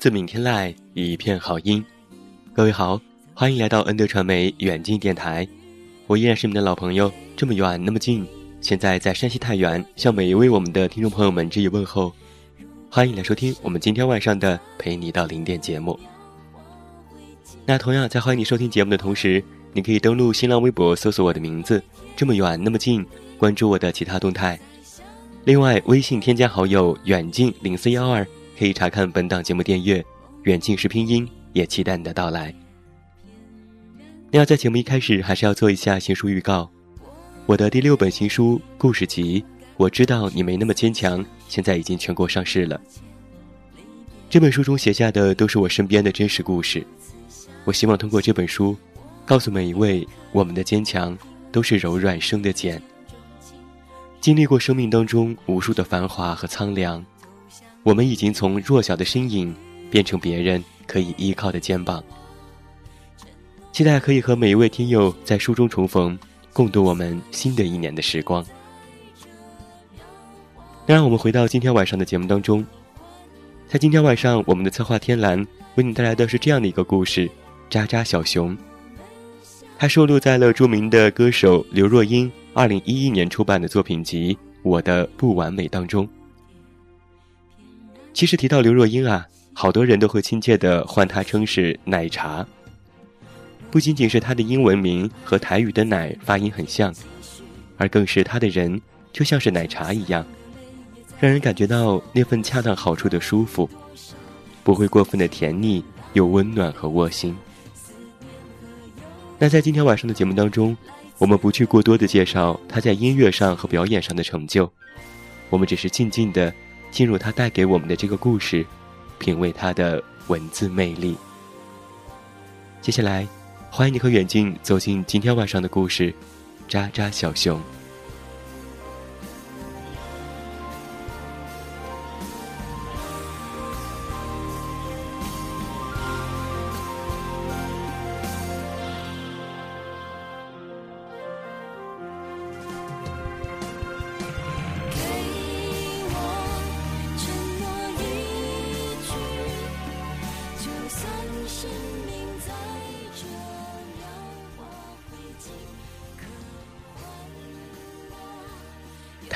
自闽天籁，一片好音。各位好，欢迎来到恩德传媒远近电台。我依然是你们的老朋友，这么远那么近。现在在山西太原，向每一位我们的听众朋友们致以问候。欢迎来收听我们今天晚上的陪你到零点节目。那同样在欢迎你收听节目的同时，你可以登录新浪微博搜索我的名字，这么远那么近，关注我的其他动态。另外，微信添加好友远近零四幺二。可以查看本档节目电阅，远近是拼音，也期待你的到来。那要在节目一开始，还是要做一下新书预告。我的第六本新书故事集《我知道你没那么坚强》，现在已经全国上市了。这本书中写下的都是我身边的真实故事。我希望通过这本书，告诉每一位，我们的坚强都是柔软生的茧。经历过生命当中无数的繁华和苍凉。我们已经从弱小的身影变成别人可以依靠的肩膀，期待可以和每一位听友在书中重逢，共度我们新的一年的时光。那让我们回到今天晚上的节目当中，在今天晚上，我们的策划天蓝为你带来的是这样的一个故事：渣渣小熊。它收录在了著名的歌手刘若英二零一一年出版的作品集《我的不完美》当中。其实提到刘若英啊，好多人都会亲切地唤她称是奶茶。不仅仅是她的英文名和台语的“奶”发音很像，而更是她的人就像是奶茶一样，让人感觉到那份恰当好处的舒服，不会过分的甜腻，又温暖和窝心。那在今天晚上的节目当中，我们不去过多的介绍她在音乐上和表演上的成就，我们只是静静的。进入他带给我们的这个故事，品味他的文字魅力。接下来，欢迎你和远近走进今天晚上的故事，《渣渣小熊》。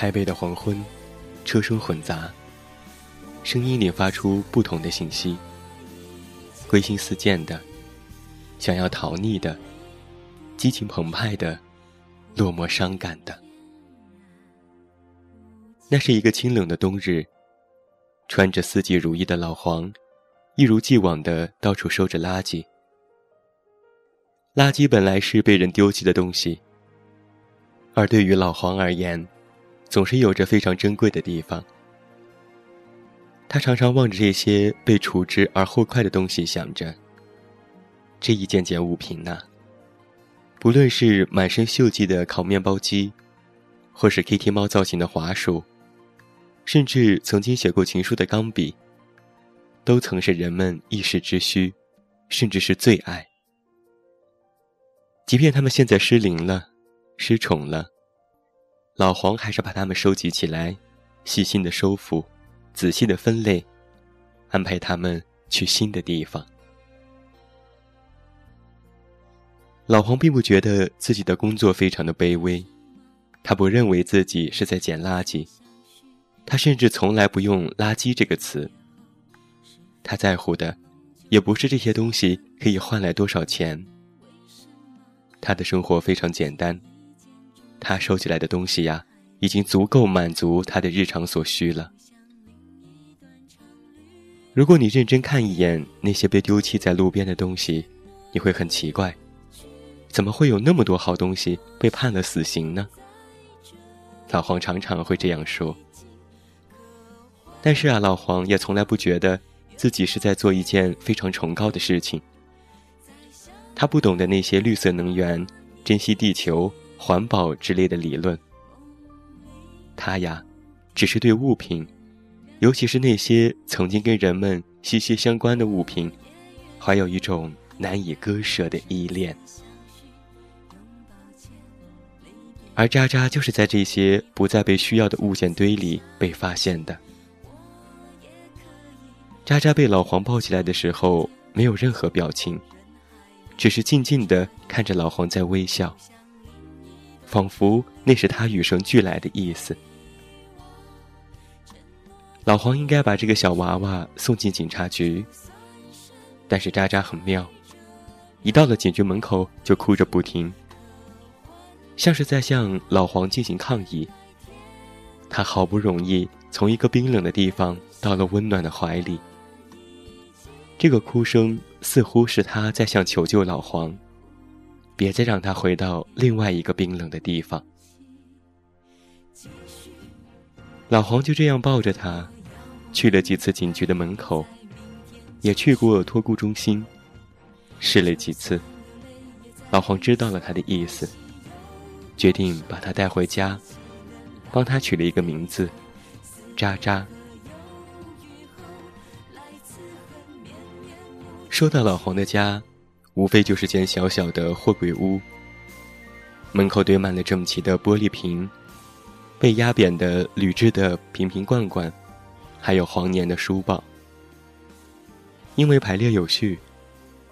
台北的黄昏，车声混杂，声音里发出不同的信息。归心似箭的，想要逃匿的，激情澎湃的，落寞伤感的。那是一个清冷的冬日，穿着四季如一的老黄，一如既往的到处收着垃圾。垃圾本来是被人丢弃的东西，而对于老黄而言，总是有着非常珍贵的地方。他常常望着这些被处置而后快的东西，想着：这一件件物品呐，不论是满身锈迹的烤面包机，或是 Kitty 猫造型的滑鼠，甚至曾经写过情书的钢笔，都曾是人们一时之需，甚至是最爱。即便他们现在失灵了，失宠了，老黄还是把它们收集起来，细心的收服，仔细的分类，安排他们去新的地方。老黄并不觉得自己的工作非常的卑微，他不认为自己是在捡垃圾，他甚至从来不用“垃圾”这个词。他在乎的，也不是这些东西可以换来多少钱。他的生活非常简单，他收起来的东西呀，已经足够满足他的日常所需了。如果你认真看一眼那些被丢弃在路边的东西，你会很奇怪。怎么会有那么多好东西被判了死刑呢？老黄常常会这样说。但是啊，老黄也从来不觉得自己是在做一件非常崇高的事情。他不懂得那些绿色能源、珍惜地球、环保之类的理论。他呀，只是对物品，尤其是那些曾经跟人们息息相关的物品，怀有一种难以割舍的依恋。而渣渣就是在这些不再被需要的物件堆里被发现的。渣渣被老黄抱起来的时候，没有任何表情，只是静静的看着老黄在微笑，仿佛那是他与生俱来的意思。老黄应该把这个小娃娃送进警察局，但是渣渣很妙，一到了警局门口就哭着不停。像是在向老黄进行抗议。他好不容易从一个冰冷的地方到了温暖的怀里，这个哭声似乎是他在向求救老黄，别再让他回到另外一个冰冷的地方。老黄就这样抱着他，去了几次警局的门口，也去过托孤中心，试了几次。老黄知道了他的意思。决定把他带回家，帮他取了一个名字，渣渣。说到老黄的家，无非就是间小小的货柜屋，门口堆满了整齐的玻璃瓶，被压扁的铝制的瓶瓶罐罐，还有黄年的书报。因为排列有序，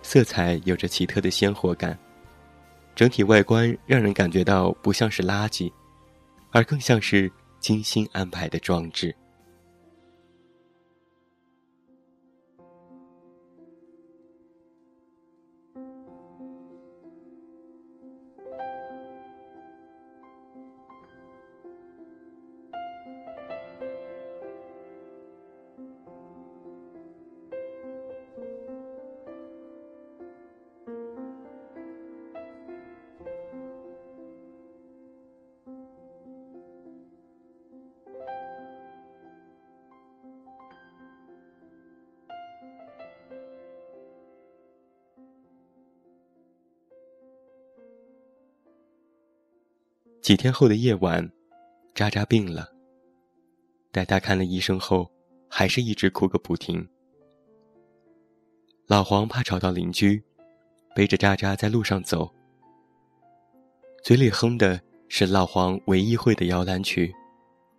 色彩有着奇特的鲜活感。整体外观让人感觉到不像是垃圾，而更像是精心安排的装置。几天后的夜晚，渣渣病了。带他看了医生后，还是一直哭个不停。老黄怕吵到邻居，背着渣渣在路上走，嘴里哼的是老黄唯一会的摇篮曲，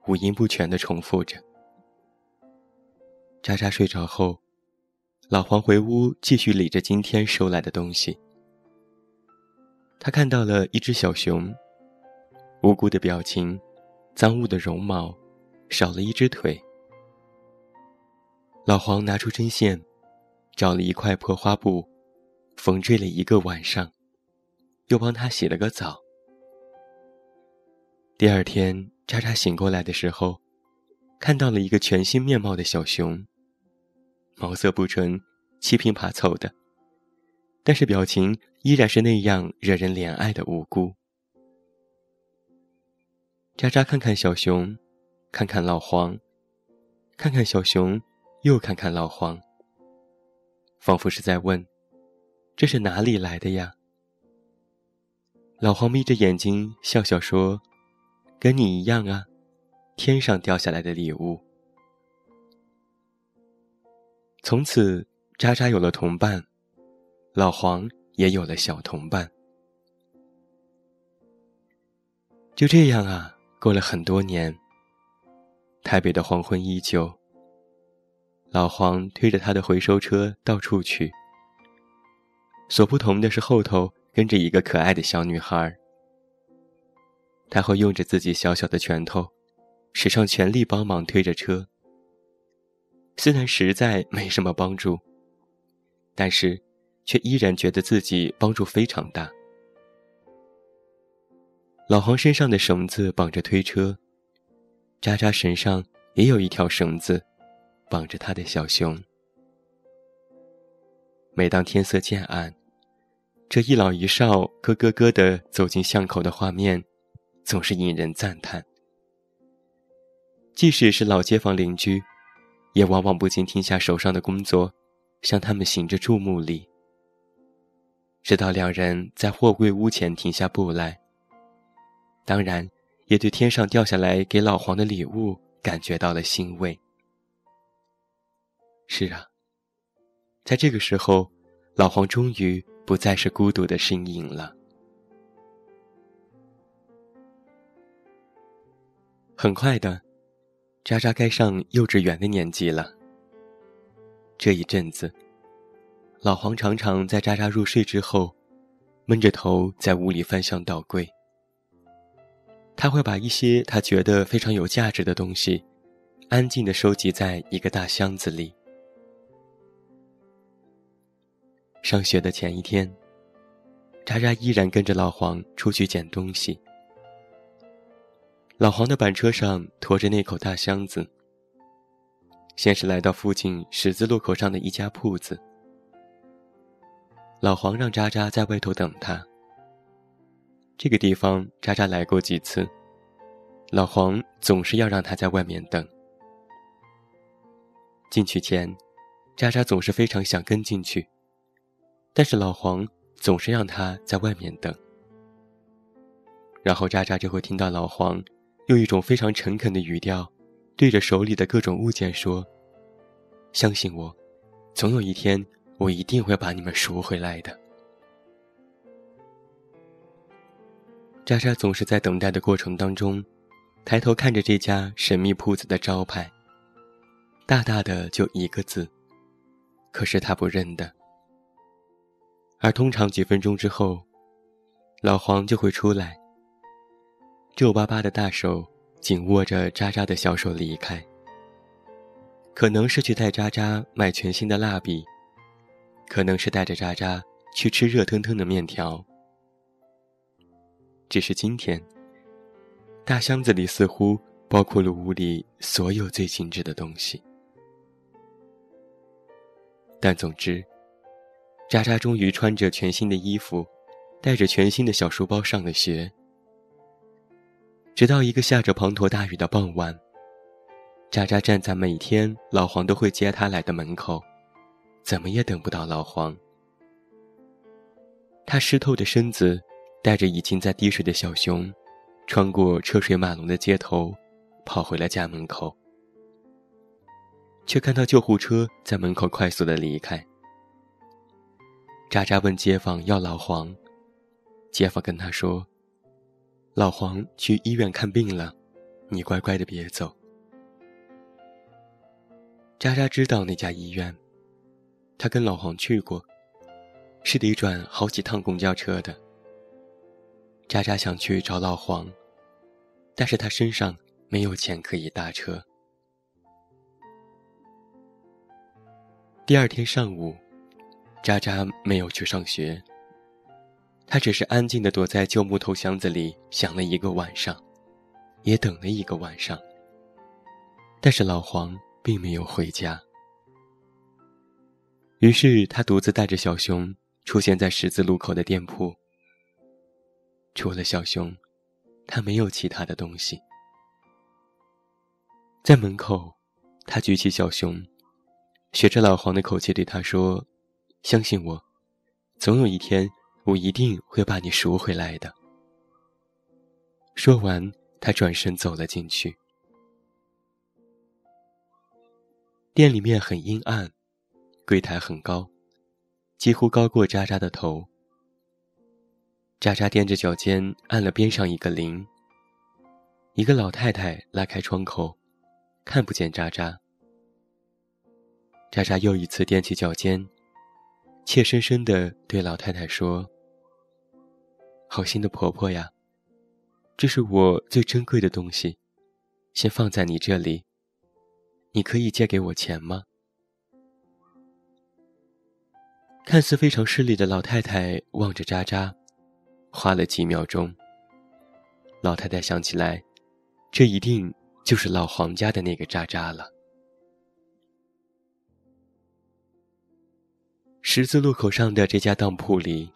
五音不全的重复着。渣渣睡着后，老黄回屋继续理着今天收来的东西。他看到了一只小熊。无辜的表情，脏污的绒毛，少了一只腿。老黄拿出针线，找了一块破花布，缝缀了一个晚上，又帮他洗了个澡。第二天，渣渣醒过来的时候，看到了一个全新面貌的小熊，毛色不纯，七拼八凑的，但是表情依然是那样惹人怜爱的无辜。渣渣看看小熊，看看老黄，看看小熊，又看看老黄，仿佛是在问：“这是哪里来的呀？”老黄眯着眼睛笑笑说：“跟你一样啊，天上掉下来的礼物。”从此，渣渣有了同伴，老黄也有了小同伴。就这样啊，过了很多年。台北的黄昏依旧。老黄推着他的回收车到处去，所不同的是后头跟着一个可爱的小女孩。他会用着自己小小的拳头，使上全力帮忙推着车。虽然实在没什么帮助，但是却依然觉得自己帮助非常大。老黄身上的绳子绑着推车，渣渣身上也有一条绳子，绑着他的小熊。每当天色渐暗，这一老一少咯咯咯的走进巷口的画面，总是引人赞叹。即使是老街坊邻居。也往往不禁停下手上的工作，向他们行着注目礼。直到两人在货柜屋前停下步来，当然也对天上掉下来给老黄的礼物感觉到了欣慰。是啊，在这个时候，老黄终于不再是孤独的身影了。很快的。渣渣该上幼稚园的年纪了。这一阵子，老黄常常在渣渣入睡之后，闷着头在屋里翻箱倒柜。他会把一些他觉得非常有价值的东西，安静的收集在一个大箱子里。上学的前一天，渣渣依然跟着老黄出去捡东西。老黄的板车上驮着那口大箱子。先是来到附近十字路口上的一家铺子，老黄让渣渣在外头等他。这个地方渣渣来过几次，老黄总是要让他在外面等。进去前，渣渣总是非常想跟进去，但是老黄总是让他在外面等。然后渣渣就会听到老黄。用一种非常诚恳的语调，对着手里的各种物件说：“相信我，总有一天我一定会把你们赎回来的。”渣渣总是在等待的过程当中，抬头看着这家神秘铺子的招牌，大大的就一个字，可是他不认得。而通常几分钟之后，老黄就会出来。皱巴巴的大手紧握着渣渣的小手离开，可能是去带渣渣买全新的蜡笔，可能是带着渣渣去吃热腾腾的面条。只是今天，大箱子里似乎包括了屋里所有最精致的东西。但总之，渣渣终于穿着全新的衣服，带着全新的小书包上了学。直到一个下着滂沱大雨的傍晚，渣渣站在每天老黄都会接他来的门口，怎么也等不到老黄。他湿透的身子带着已经在滴水的小熊，穿过车水马龙的街头，跑回了家门口，却看到救护车在门口快速的离开。渣渣问街坊要老黄，街坊跟他说。老黄去医院看病了，你乖乖的别走。渣渣知道那家医院，他跟老黄去过，是得转好几趟公交车的。渣渣想去找老黄，但是他身上没有钱可以搭车。第二天上午，渣渣没有去上学。他只是安静的躲在旧木头箱子里想了一个晚上，也等了一个晚上。但是老黄并没有回家。于是他独自带着小熊出现在十字路口的店铺。除了小熊，他没有其他的东西。在门口，他举起小熊，学着老黄的口气对他说：“相信我，总有一天。”我一定会把你赎回来的。说完，他转身走了进去。店里面很阴暗，柜台很高，几乎高过渣渣的头。渣渣踮着脚尖按了边上一个铃。一个老太太拉开窗口，看不见渣渣。渣渣又一次踮起脚尖，怯生生地对老太太说：“好心的婆婆呀，这是我最珍贵的东西，先放在你这里。”你可以借给我钱吗？看似非常势利的老太太望着渣渣，花了几秒钟。老太太想起来，这一定就是老黄家的那个渣渣了。十字路口上的这家当铺里，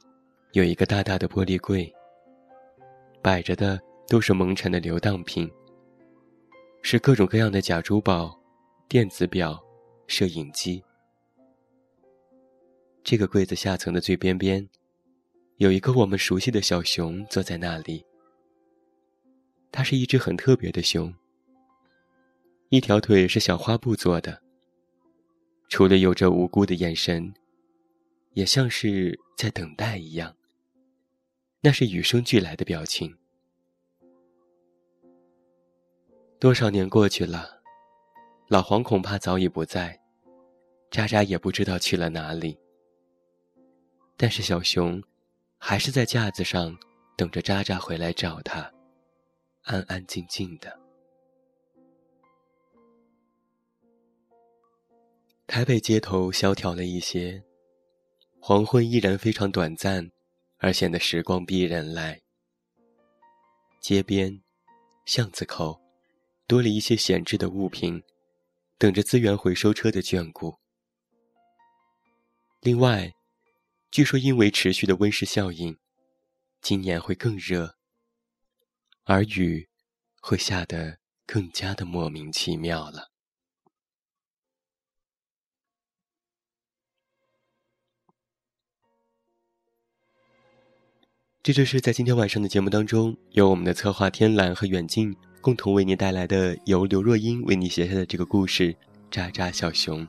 有一个大大的玻璃柜，摆着的都是蒙尘的流当品，是各种各样的假珠宝。电子表、摄影机。这个柜子下层的最边边，有一个我们熟悉的小熊坐在那里。它是一只很特别的熊。一条腿是小花布做的。除了有着无辜的眼神，也像是在等待一样。那是与生俱来的表情。多少年过去了。老黄恐怕早已不在，渣渣也不知道去了哪里。但是小熊，还是在架子上等着渣渣回来找他，安安静静的。台北街头萧条了一些，黄昏依然非常短暂，而显得时光逼人来。街边、巷子口，多了一些闲置的物品。等着资源回收车的眷顾。另外，据说因为持续的温室效应，今年会更热，而雨会下得更加的莫名其妙了。这就是在今天晚上的节目当中，由我们的策划天蓝和远近。共同为您带来的由刘若英为你写下的这个故事《渣渣小熊》。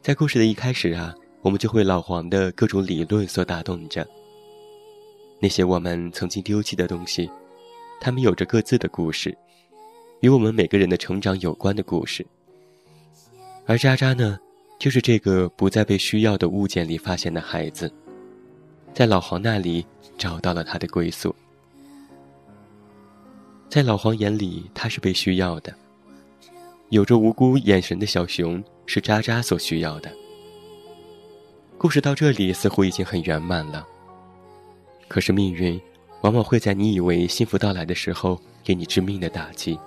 在故事的一开始啊，我们就会老黄的各种理论所打动着。那些我们曾经丢弃的东西，他们有着各自的故事，与我们每个人的成长有关的故事。而渣渣呢，就是这个不再被需要的物件里发现的孩子，在老黄那里找到了他的归宿。在老黄眼里，他是被需要的。有着无辜眼神的小熊是渣渣所需要的。故事到这里似乎已经很圆满了。可是命运，往往会在你以为幸福到来的时候，给你致命的打击。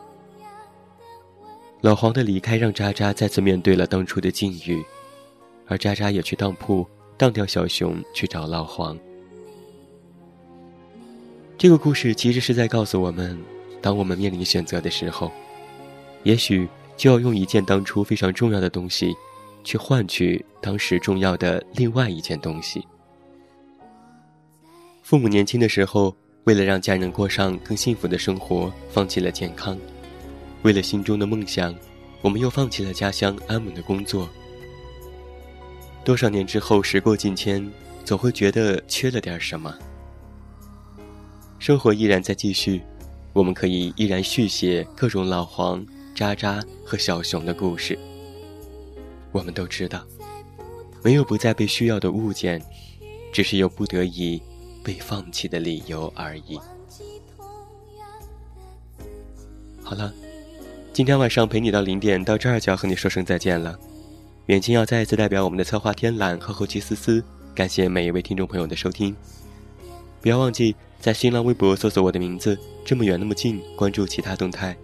老黄的离开让渣渣再次面对了当初的境遇，而渣渣也去当铺当掉小熊去找老黄。这个故事其实是在告诉我们。当我们面临选择的时候，也许就要用一件当初非常重要的东西，去换取当时重要的另外一件东西。父母年轻的时候，为了让家人过上更幸福的生活，放弃了健康；为了心中的梦想，我们又放弃了家乡安稳的工作。多少年之后，时过境迁，总会觉得缺了点什么。生活依然在继续。我们可以依然续写各种老黄、渣渣和小熊的故事。我们都知道，没有不再被需要的物件，只是有不得已被放弃的理由而已。好了，今天晚上陪你到零点，到这儿就要和你说声再见了。远近要再一次代表我们的策划天蓝和后期思思，感谢每一位听众朋友的收听。不要忘记。在新浪微博搜索我的名字，这么远那么近，关注其他动态。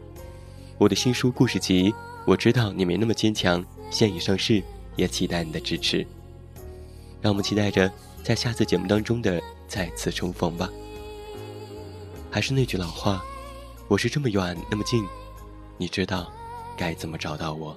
我的新书故事集，我知道你没那么坚强，现已上市，也期待你的支持。让我们期待着在下次节目当中的再次重逢吧。还是那句老话，我是这么远那么近，你知道该怎么找到我。